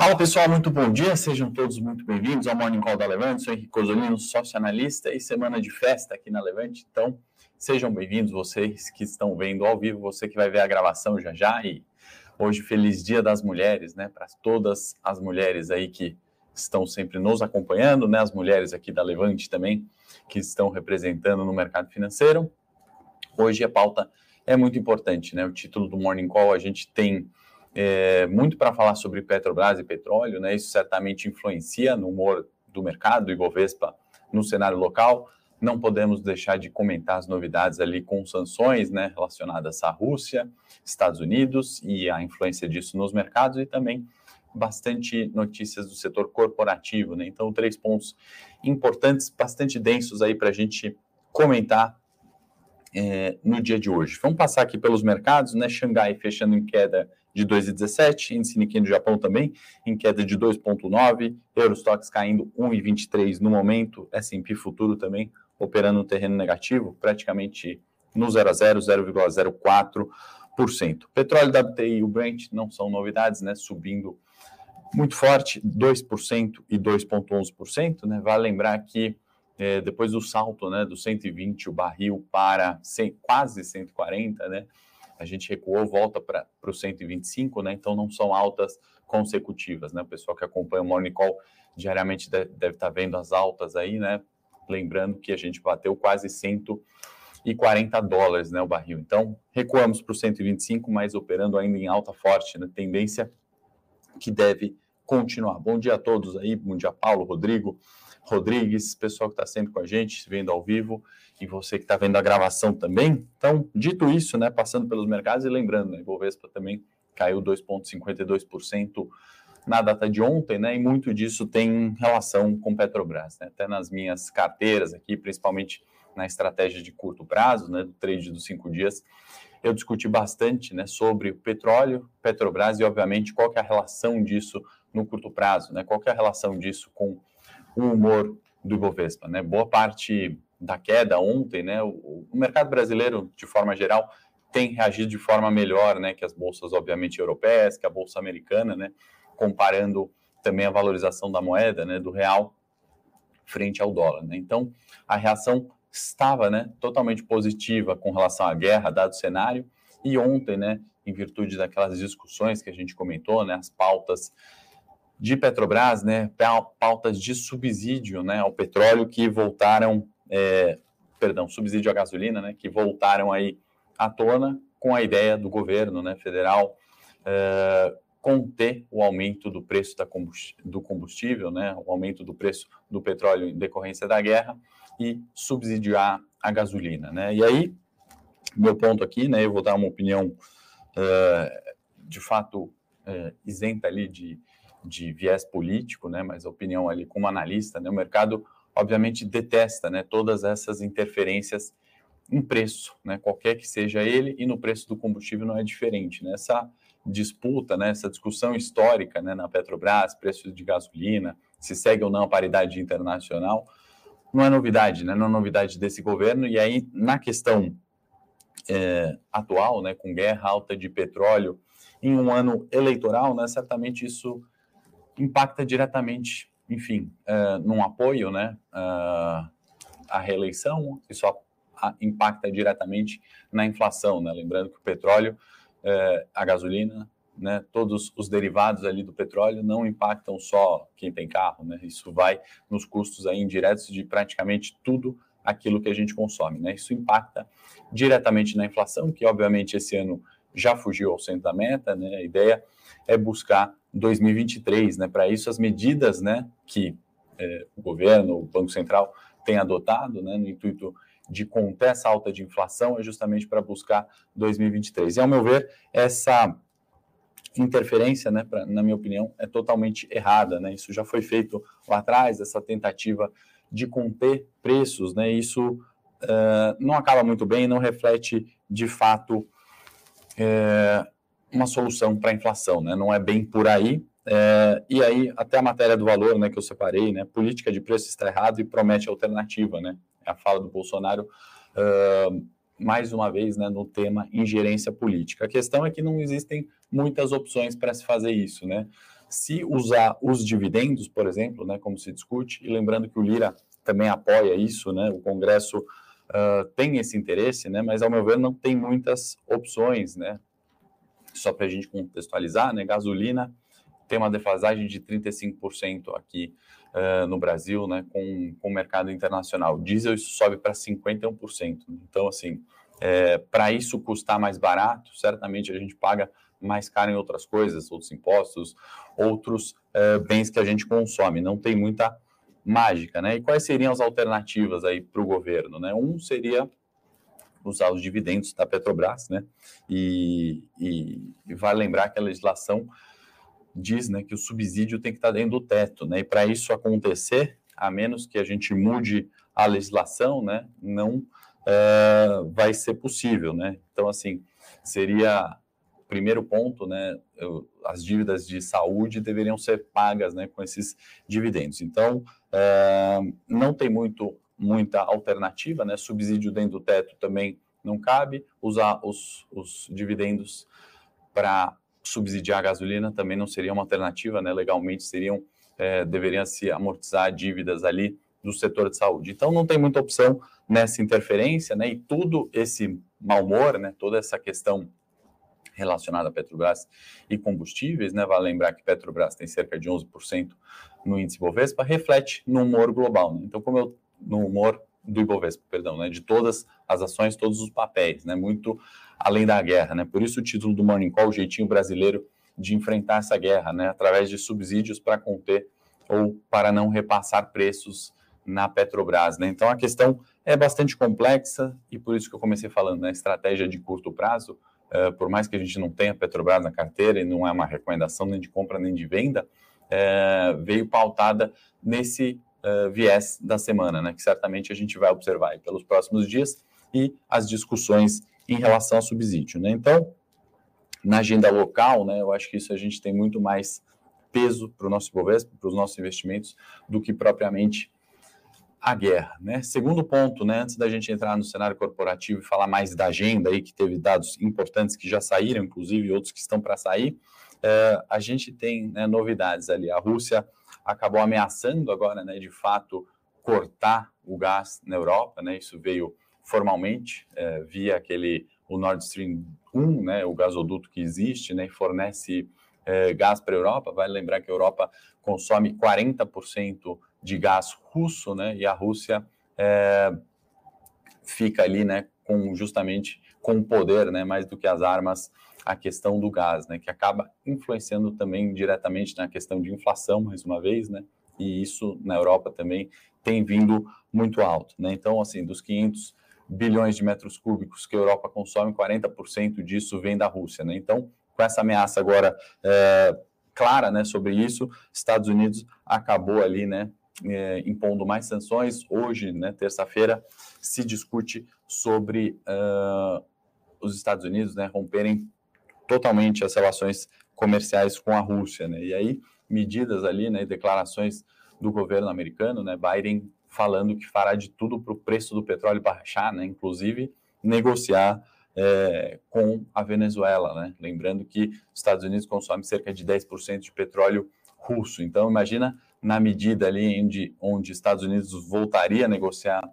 Fala pessoal, muito bom dia, sejam todos muito bem-vindos ao Morning Call da Levante. Sou Henrique Cosolino, sócio analista e semana de festa aqui na Levante. Então, sejam bem-vindos vocês que estão vendo ao vivo, você que vai ver a gravação já já. E hoje, feliz Dia das Mulheres, né? Para todas as mulheres aí que estão sempre nos acompanhando, né? As mulheres aqui da Levante também, que estão representando no mercado financeiro. Hoje a pauta é muito importante, né? O título do Morning Call a gente tem é, muito para falar sobre Petrobras e petróleo, né? Isso certamente influencia no humor do mercado, do Ibovespa, no cenário local. Não podemos deixar de comentar as novidades ali com sanções, né, relacionadas à Rússia, Estados Unidos e a influência disso nos mercados e também bastante notícias do setor corporativo, né? Então, três pontos importantes, bastante densos aí para a gente comentar é, no dia de hoje. Vamos passar aqui pelos mercados, né? Xangai fechando em queda de 2,17, índice Nikkei do Japão também em queda de 2,9, Eurostox caindo 1,23 no momento, S&P futuro também operando no terreno negativo, praticamente no 0 a 0, 0,04%. Petróleo WTI e o Brent não são novidades, né? Subindo muito forte, 2% e 2,11%, né? Vale lembrar que é, depois do salto né, do 120 o barril para 100, quase 140, né, a gente recuou, volta para o 125, né, então não são altas consecutivas. Né, o pessoal que acompanha o Morning Call diariamente deve, estar tá vendo as altas aí, né, lembrando que a gente bateu quase 140 dólares né, o barril. Então recuamos para o 125, mas operando ainda em alta forte, né, tendência que deve continuar. Bom dia a todos aí, bom dia Paulo, Rodrigo, Rodrigues, pessoal que está sempre com a gente, vendo ao vivo, e você que está vendo a gravação também. Então, dito isso, né, passando pelos mercados e lembrando, né, Ibovespa também caiu 2,52% na data de ontem, né, e muito disso tem relação com Petrobras, né, até nas minhas carteiras aqui, principalmente na estratégia de curto prazo, né, do trade dos cinco dias, eu discuti bastante, né, sobre o petróleo, Petrobras e, obviamente, qual que é a relação disso no curto prazo, né, qual que é a relação disso com o humor do Ibovespa, né? Boa parte da queda ontem, né? O, o, mercado brasileiro, de forma geral, tem reagido de forma melhor, né? Que as bolsas, obviamente, europeias, que a bolsa americana, né? Comparando também a valorização da moeda, né? Do real frente ao dólar, né? Então, a reação estava, né? Totalmente positiva com relação à guerra, dado o cenário. E ontem, né? Em virtude daquelas discussões que a gente comentou, né? As pautas de Petrobras, né, pautas de subsídio né, ao petróleo que voltaram, é, perdão, subsídio à gasolina, né, que voltaram aí à tona com a ideia do governo né, federal é, conter o aumento do preço da do combustível, né, o aumento do preço do petróleo em decorrência da guerra e subsidiar a gasolina. Né. E aí, meu ponto aqui, né, eu vou dar uma opinião é, de fato é, isenta ali de de viés político, né, mas a opinião ali como analista, né, o mercado obviamente detesta, né, todas essas interferências em preço, né, qualquer que seja ele, e no preço do combustível não é diferente, né, essa disputa, né, essa discussão histórica, né, na Petrobras, preços de gasolina, se segue ou não a paridade internacional, não é novidade, né, não é novidade desse governo, e aí na questão é, atual, né, com guerra alta de petróleo, em um ano eleitoral, né, certamente isso impacta diretamente, enfim, uh, num apoio né, uh, à reeleição, isso impacta diretamente na inflação. Né? Lembrando que o petróleo, uh, a gasolina, né, todos os derivados ali do petróleo não impactam só quem tem carro, né? Isso vai nos custos aí indiretos de praticamente tudo aquilo que a gente consome, né? Isso impacta diretamente na inflação, que obviamente esse ano já fugiu ao centro da meta, né? A ideia é buscar 2023, né? Para isso, as medidas, né, que é, o governo, o Banco Central tem adotado, né, no intuito de conter essa alta de inflação, é justamente para buscar 2023. E, ao meu ver, essa interferência, né, pra, na minha opinião, é totalmente errada, né? Isso já foi feito lá atrás, essa tentativa de conter preços, né? Isso uh, não acaba muito bem, não reflete de fato uh, uma solução para a inflação, né? Não é bem por aí. É, e aí, até a matéria do valor, né, que eu separei, né? Política de preço está errado e promete alternativa, né? É a fala do Bolsonaro, uh, mais uma vez, né, no tema ingerência política. A questão é que não existem muitas opções para se fazer isso, né? Se usar os dividendos, por exemplo, né, como se discute, e lembrando que o Lira também apoia isso, né, o Congresso uh, tem esse interesse, né, mas ao meu ver não tem muitas opções, né, só para a gente contextualizar, né, gasolina tem uma defasagem de 35% aqui uh, no Brasil, né, com, com o mercado internacional. Diesel isso sobe para 51%. Então, assim, é, para isso custar mais barato, certamente a gente paga mais caro em outras coisas, outros impostos, outros é, bens que a gente consome. Não tem muita mágica, né? E quais seriam as alternativas aí para o governo, né? Um seria usar os dividendos da Petrobras, né? E, e, e vale lembrar que a legislação diz né, que o subsídio tem que estar dentro do teto, né? E para isso acontecer, a menos que a gente mude a legislação, né, não é, vai ser possível, né? Então, assim, seria primeiro ponto, né? As dívidas de saúde deveriam ser pagas, né, com esses dividendos. Então, é, não tem muito muita alternativa, né? Subsídio dentro do teto também não cabe. Usar os, os dividendos para subsidiar a gasolina também não seria uma alternativa, né? Legalmente seriam, é, deveriam se amortizar dívidas ali do setor de saúde. Então não tem muita opção nessa interferência, né? E tudo esse mau humor, né? Toda essa questão relacionada a Petrobras e combustíveis, né? Vale lembrar que Petrobras tem cerca de 11% no índice Bovespa, reflete no humor global. Né? Então, como eu no humor do Ibovespa, perdão, né? De todas as ações, todos os papéis, né? Muito além da guerra, né? Por isso o título do Morning Call, o jeitinho brasileiro de enfrentar essa guerra, né? Através de subsídios para conter ou para não repassar preços na Petrobras, né? Então a questão é bastante complexa e por isso que eu comecei falando, né? Estratégia de curto prazo, uh, por mais que a gente não tenha Petrobras na carteira e não é uma recomendação nem de compra nem de venda, uh, veio pautada nesse uh, viés da semana, né? Que certamente a gente vai observar pelos próximos dias e as discussões em relação ao subsídio, né? Então, na agenda local, né? Eu acho que isso a gente tem muito mais peso para o nosso Bovespa, para os nossos investimentos, do que propriamente a guerra. Né? Segundo ponto, né, antes da gente entrar no cenário corporativo e falar mais da agenda, aí, que teve dados importantes que já saíram, inclusive outros que estão para sair, é, a gente tem né, novidades ali. A Rússia acabou ameaçando agora, né, de fato, cortar o gás na Europa, né? Isso veio formalmente é, via aquele o Nord Stream 1, né, o gasoduto que existe, né, fornece é, gás para a Europa. Vai lembrar que a Europa consome 40% de gás russo, né? E a Rússia é, fica ali, né? Com justamente com o poder, né? Mais do que as armas, a questão do gás, né? Que acaba influenciando também diretamente na questão de inflação, mais uma vez, né? E isso na Europa também tem vindo muito alto, né? Então, assim, dos 500 bilhões de metros cúbicos que a Europa consome, 40% disso vem da Rússia, né? Então, com essa ameaça agora é, clara, né, sobre isso, Estados Unidos acabou ali, né, é, impondo mais sanções. Hoje, né, terça-feira, se discute sobre uh, os Estados Unidos né, romperem totalmente as relações comerciais com a Rússia. Né? E aí, medidas ali, né, declarações do governo americano, né, Biden falando que fará de tudo para o preço do petróleo baixar, né, inclusive negociar é, com a Venezuela. Né? Lembrando que os Estados Unidos consomem cerca de 10% de petróleo russo. Então, imagina na medida ali onde, onde Estados Unidos voltaria a negociar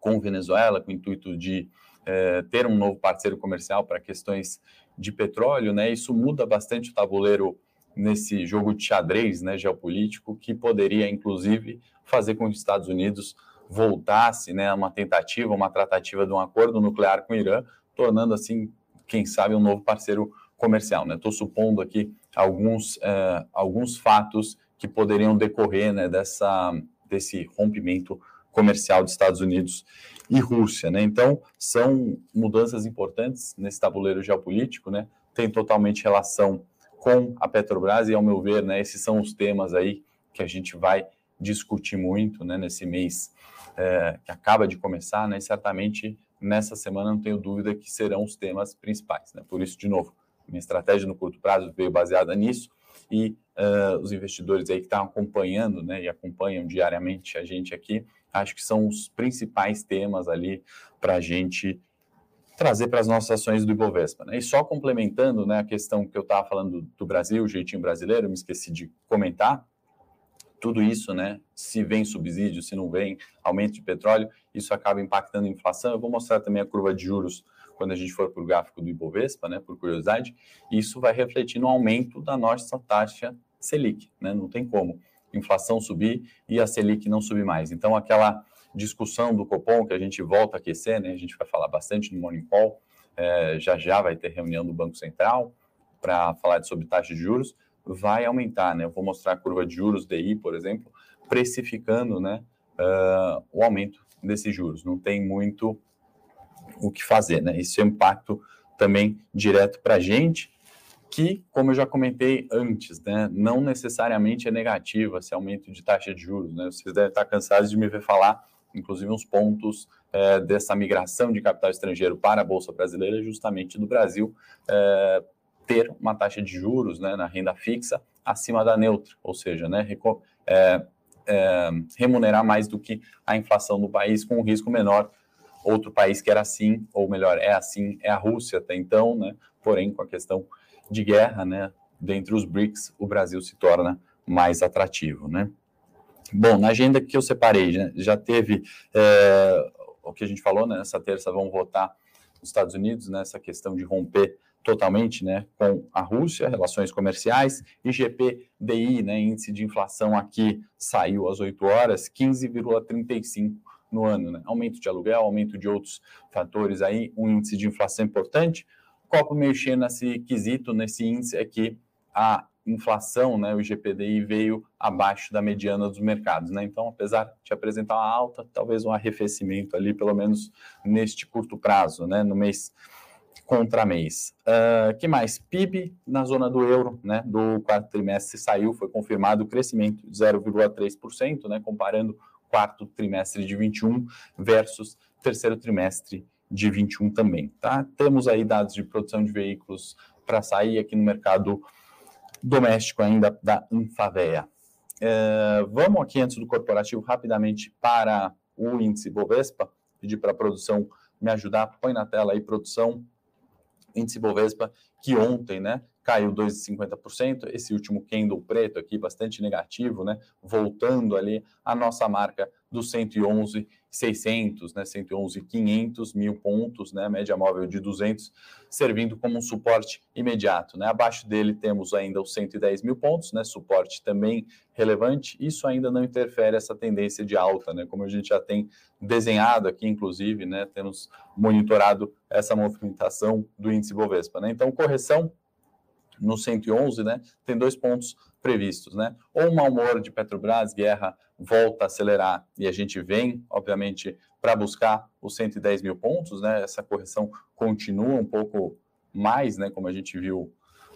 com Venezuela, com o intuito de é, ter um novo parceiro comercial para questões de petróleo, né? Isso muda bastante o tabuleiro nesse jogo de xadrez, né, geopolítico, que poderia, inclusive, fazer com que os Estados Unidos voltasse, né, a uma tentativa, uma tratativa de um acordo nuclear com o Irã, tornando assim, quem sabe, um novo parceiro comercial. Estou né? supondo aqui alguns, uh, alguns fatos que poderiam decorrer né, dessa, desse rompimento comercial dos Estados Unidos e Rússia. Né? Então, são mudanças importantes nesse tabuleiro geopolítico, né? tem totalmente relação com a Petrobras e, ao meu ver, né, esses são os temas aí que a gente vai discutir muito né, nesse mês é, que acaba de começar, né, e certamente nessa semana não tenho dúvida que serão os temas principais. Né? Por isso, de novo, minha estratégia no curto prazo veio baseada nisso e uh, os investidores aí que estão acompanhando, né, e acompanham diariamente a gente aqui, acho que são os principais temas ali para a gente trazer para as nossas ações do Ibovespa. Né? E só complementando né, a questão que eu estava falando do Brasil, o jeitinho brasileiro, me esqueci de comentar, tudo isso, né, se vem subsídio, se não vem, aumento de petróleo, isso acaba impactando a inflação. Eu vou mostrar também a curva de juros quando a gente for para o gráfico do Ibovespa, né, por curiosidade, isso vai refletir no aumento da nossa taxa Selic, né, não tem como. Inflação subir e a Selic não subir mais. Então, aquela discussão do Copom, que a gente volta a aquecer, né? A gente vai falar bastante no Morning Call, é, já já vai ter reunião do Banco Central para falar sobre taxa de juros, vai aumentar, né? Eu vou mostrar a curva de juros DI, por exemplo, precificando, né, uh, o aumento desses juros. Não tem muito o que fazer, né? Isso é um impacto também direto para a gente, que, como eu já comentei antes, né, não necessariamente é negativo esse aumento de taxa de juros, né? Vocês devem estar cansados de me ver falar inclusive uns pontos é, dessa migração de capital estrangeiro para a Bolsa Brasileira, justamente do Brasil é, ter uma taxa de juros né, na renda fixa acima da neutra, ou seja, né, é, remunerar mais do que a inflação do país com um risco menor. Outro país que era assim, ou melhor, é assim, é a Rússia até então, né, porém com a questão de guerra, né, dentre os BRICS, o Brasil se torna mais atrativo, né. Bom, na agenda que eu separei, né, já teve é, o que a gente falou, né, nessa terça vão votar os Estados Unidos nessa né, questão de romper totalmente né, com a Rússia, relações comerciais, IGP-DI, né, índice de inflação aqui saiu às 8 horas, 15,35 no ano, né, aumento de aluguel, aumento de outros fatores aí, um índice de inflação importante, copo mexer nesse quesito, nesse índice é que a inflação, né, o IGPDI veio abaixo da mediana dos mercados, né? Então, apesar de apresentar uma alta, talvez um arrefecimento ali, pelo menos neste curto prazo, né, no mês contra mês. Uh, que mais? PIB na zona do euro, né, do quarto trimestre saiu, foi confirmado o crescimento de 0,3%, né, comparando quarto trimestre de 21 versus terceiro trimestre de 21 também, tá? Temos aí dados de produção de veículos para sair aqui no mercado doméstico ainda da Infavea. É, vamos aqui antes do corporativo rapidamente para o índice Bovespa, pedir para a produção me ajudar, põe na tela aí produção, índice Bovespa, que ontem, né, caiu 2,50%, esse último candle preto aqui, bastante negativo, né, voltando ali a nossa marca dos 111,600, né, 111,500 mil pontos, né, média móvel de 200, servindo como um suporte imediato, né, abaixo dele temos ainda os 110 mil pontos, né, suporte também relevante, isso ainda não interfere essa tendência de alta, né, como a gente já tem desenhado aqui, inclusive, né, temos monitorado essa movimentação do índice Bovespa, né, então correção no 111, né, tem dois pontos previstos, né? Ou o mau humor de Petrobras, guerra volta a acelerar e a gente vem, obviamente, para buscar os 110 mil pontos, né? Essa correção continua um pouco mais, né? Como a gente viu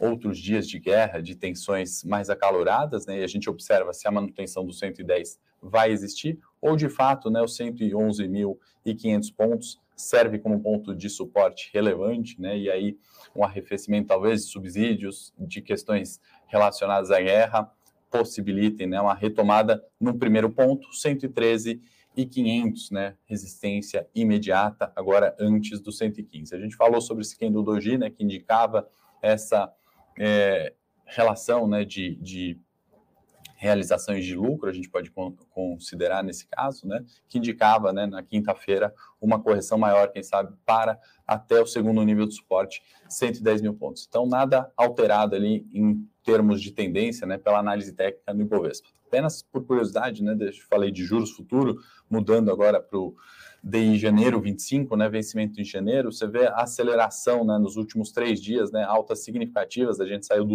outros dias de guerra, de tensões mais acaloradas, né? E a gente observa se a manutenção do 110 vai existir ou de fato, né? Os 111.500 pontos serve como ponto de suporte relevante, né? E aí um arrefecimento talvez de subsídios, de questões relacionadas à guerra, possibilitem né, uma retomada no primeiro ponto, 113 e 500, né, resistência imediata, agora antes do 115. A gente falou sobre esse Kendo Doji, né, que indicava essa é, relação né, de, de realizações de lucro, a gente pode considerar nesse caso, né, que indicava né, na quinta-feira uma correção maior, quem sabe, para até o segundo nível de suporte, 110 mil pontos. Então, nada alterado ali em termos de tendência, né, pela análise técnica no Ibovespa. Apenas por curiosidade, né, eu falei de juros futuro, mudando agora para o DI janeiro 25, né, vencimento em janeiro, você vê a aceleração né, nos últimos três dias, né, altas significativas, a gente saiu do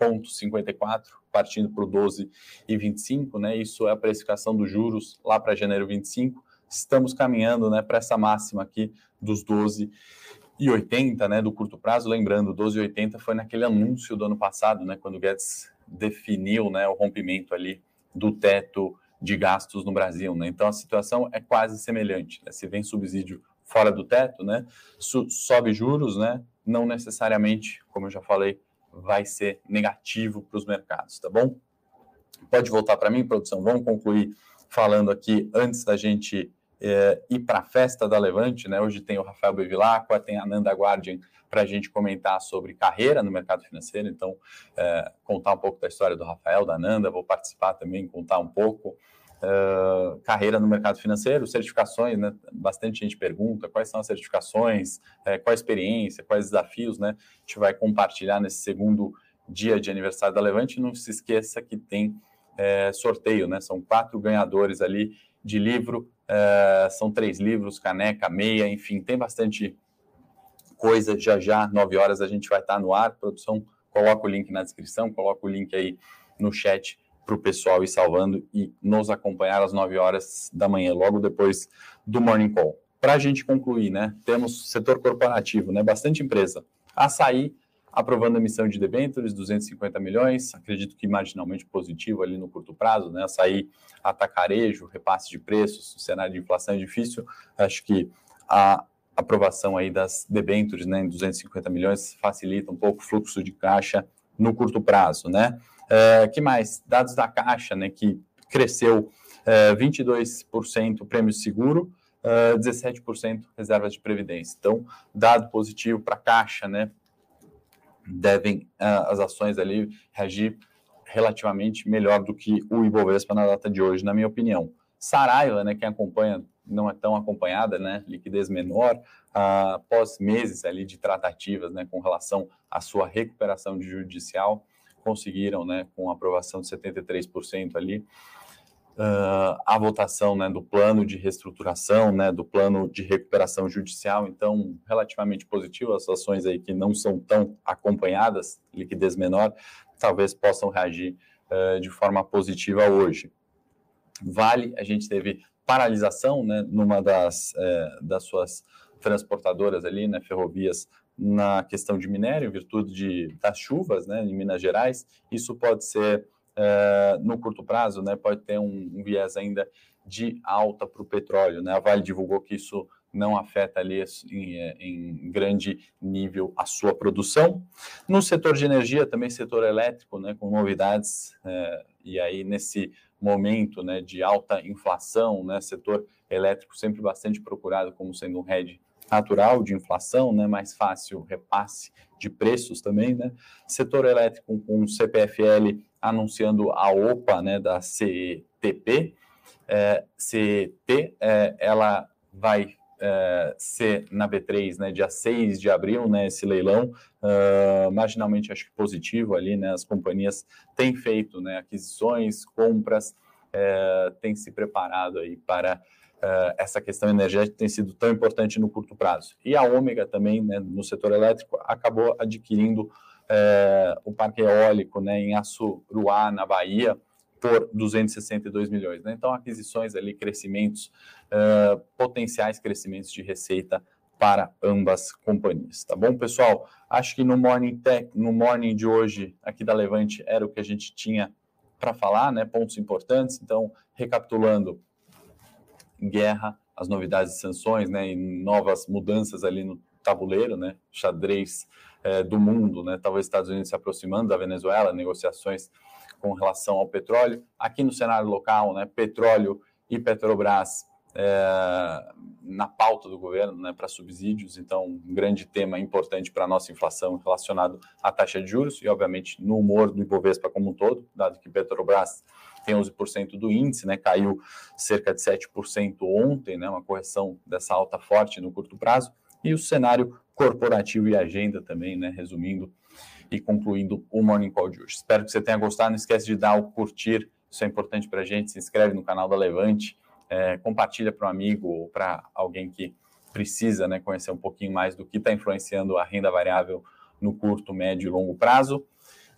11,54, partindo para o 12,25, né, isso é a precificação dos juros lá para janeiro 25, estamos caminhando né, para essa máxima aqui dos 12 e 80, né, do curto prazo, lembrando, 12 e 80 foi naquele anúncio do ano passado, né, quando o Guedes definiu, né, o rompimento ali do teto de gastos no Brasil, né? Então a situação é quase semelhante, né? Se vem subsídio fora do teto, né, sobe juros, né, não necessariamente, como eu já falei, vai ser negativo para os mercados, tá bom? Pode voltar para mim, produção. Vamos concluir falando aqui antes da gente é, ir para a festa da Levante, né? Hoje tem o Rafael Bevilacqua, tem a Nanda Guardian para a gente comentar sobre carreira no mercado financeiro. Então, é, contar um pouco da história do Rafael, da Nanda, vou participar também, contar um pouco. Uh, carreira no mercado financeiro, certificações, né? Bastante gente pergunta quais são as certificações, é, qual a experiência, quais desafios, né? A gente vai compartilhar nesse segundo dia de aniversário da Levante. Não se esqueça que tem é, sorteio, né? São quatro ganhadores ali de livro, é, são três livros, caneca, meia, enfim, tem bastante coisa. Já já, nove horas, a gente vai estar no ar. Produção, coloca o link na descrição, coloca o link aí no chat para o pessoal ir salvando e nos acompanhar às 9 horas da manhã, logo depois do Morning Call. Para a gente concluir, né, temos setor corporativo, né, bastante empresa. Açaí aprovando a emissão de debêntures, 250 milhões, acredito que marginalmente positivo ali no curto prazo, né, açaí atacarejo, repasse de preços, cenário de inflação é difícil, acho que a aprovação aí das debêntures, né, em 250 milhões facilita um pouco o fluxo de caixa no curto prazo, né, Uh, que mais? Dados da Caixa, né, que cresceu uh, 22% prêmio seguro, uh, 17% reservas de previdência. Então, dado positivo para a Caixa, né, devem uh, as ações ali reagir relativamente melhor do que o Ibovespa na data de hoje, na minha opinião. Saraiva, né, quem acompanha, não é tão acompanhada, né, liquidez menor, uh, após meses ali de tratativas, né, com relação à sua recuperação de judicial, conseguiram, né, com aprovação de 73% ali, uh, a votação né, do plano de reestruturação, né, do plano de recuperação judicial, então relativamente positivo, as ações aí que não são tão acompanhadas, liquidez menor, talvez possam reagir uh, de forma positiva hoje. Vale, a gente teve paralisação, né, numa das, uh, das suas transportadoras ali, né, ferrovias na questão de minério, em virtude de, das chuvas né, em Minas Gerais. Isso pode ser, é, no curto prazo, né, pode ter um, um viés ainda de alta para o petróleo. Né? A Vale divulgou que isso não afeta ali em, é, em, grande nível a sua produção. No setor de energia, também setor elétrico, né, com novidades, é, e aí nesse momento né, de alta inflação, né, setor elétrico sempre bastante procurado como sendo um hedge natural de inflação, né, mais fácil repasse de preços também, né? Setor elétrico com o CPFL anunciando a OPA, né, da CETP, é, CET, é, ela vai é, ser na B3, né, dia 6 de abril, né, esse leilão, uh, marginalmente acho que positivo ali, né, as companhias têm feito, né, aquisições, compras, é, têm se preparado aí para uh, essa questão energética tem sido tão importante no curto prazo. E a Ômega também, né, no setor elétrico, acabou adquirindo uh, o parque eólico né, em Açuruá, na Bahia, por 262 milhões. Né? Então, aquisições ali, crescimentos, uh, potenciais crescimentos de receita para ambas companhias, tá bom, pessoal? Acho que no Morning Tech, no Morning de hoje aqui da Levante era o que a gente tinha para falar, né? Pontos importantes. Então, recapitulando, guerra, as novidades de sanções, né, e novas mudanças ali no tabuleiro, né, xadrez é, do mundo, né, talvez Estados Unidos se aproximando da Venezuela, negociações com relação ao petróleo. Aqui no cenário local, né, petróleo e Petrobras é, na pauta do governo né, para subsídios, então um grande tema importante para a nossa inflação relacionado à taxa de juros e, obviamente, no humor do Ibovespa como um todo, dado que Petrobras tem 11% do índice, né, caiu cerca de 7% ontem, né, uma correção dessa alta forte no curto prazo, e o cenário corporativo e agenda também, né, resumindo e concluindo o Morning Call de hoje. Espero que você tenha gostado, não esquece de dar o curtir, isso é importante para a gente, se inscreve no canal da Levante, é, compartilha para um amigo ou para alguém que precisa né, conhecer um pouquinho mais do que está influenciando a renda variável no curto, médio e longo prazo.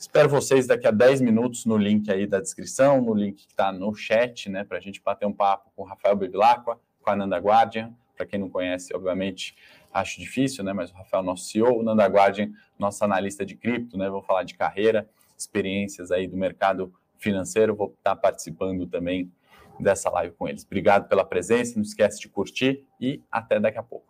Espero vocês daqui a 10 minutos no link aí da descrição, no link que está no chat, né, para a gente bater um papo com o Rafael Bevilacqua, com a Nanda Guardian. Para quem não conhece, obviamente, acho difícil, né, mas o Rafael, nosso CEO, o Nanda Guardian, nosso analista de cripto, né, vou falar de carreira, experiências aí do mercado financeiro, vou estar tá participando também dessa live com eles. Obrigado pela presença, não esquece de curtir e até daqui a pouco.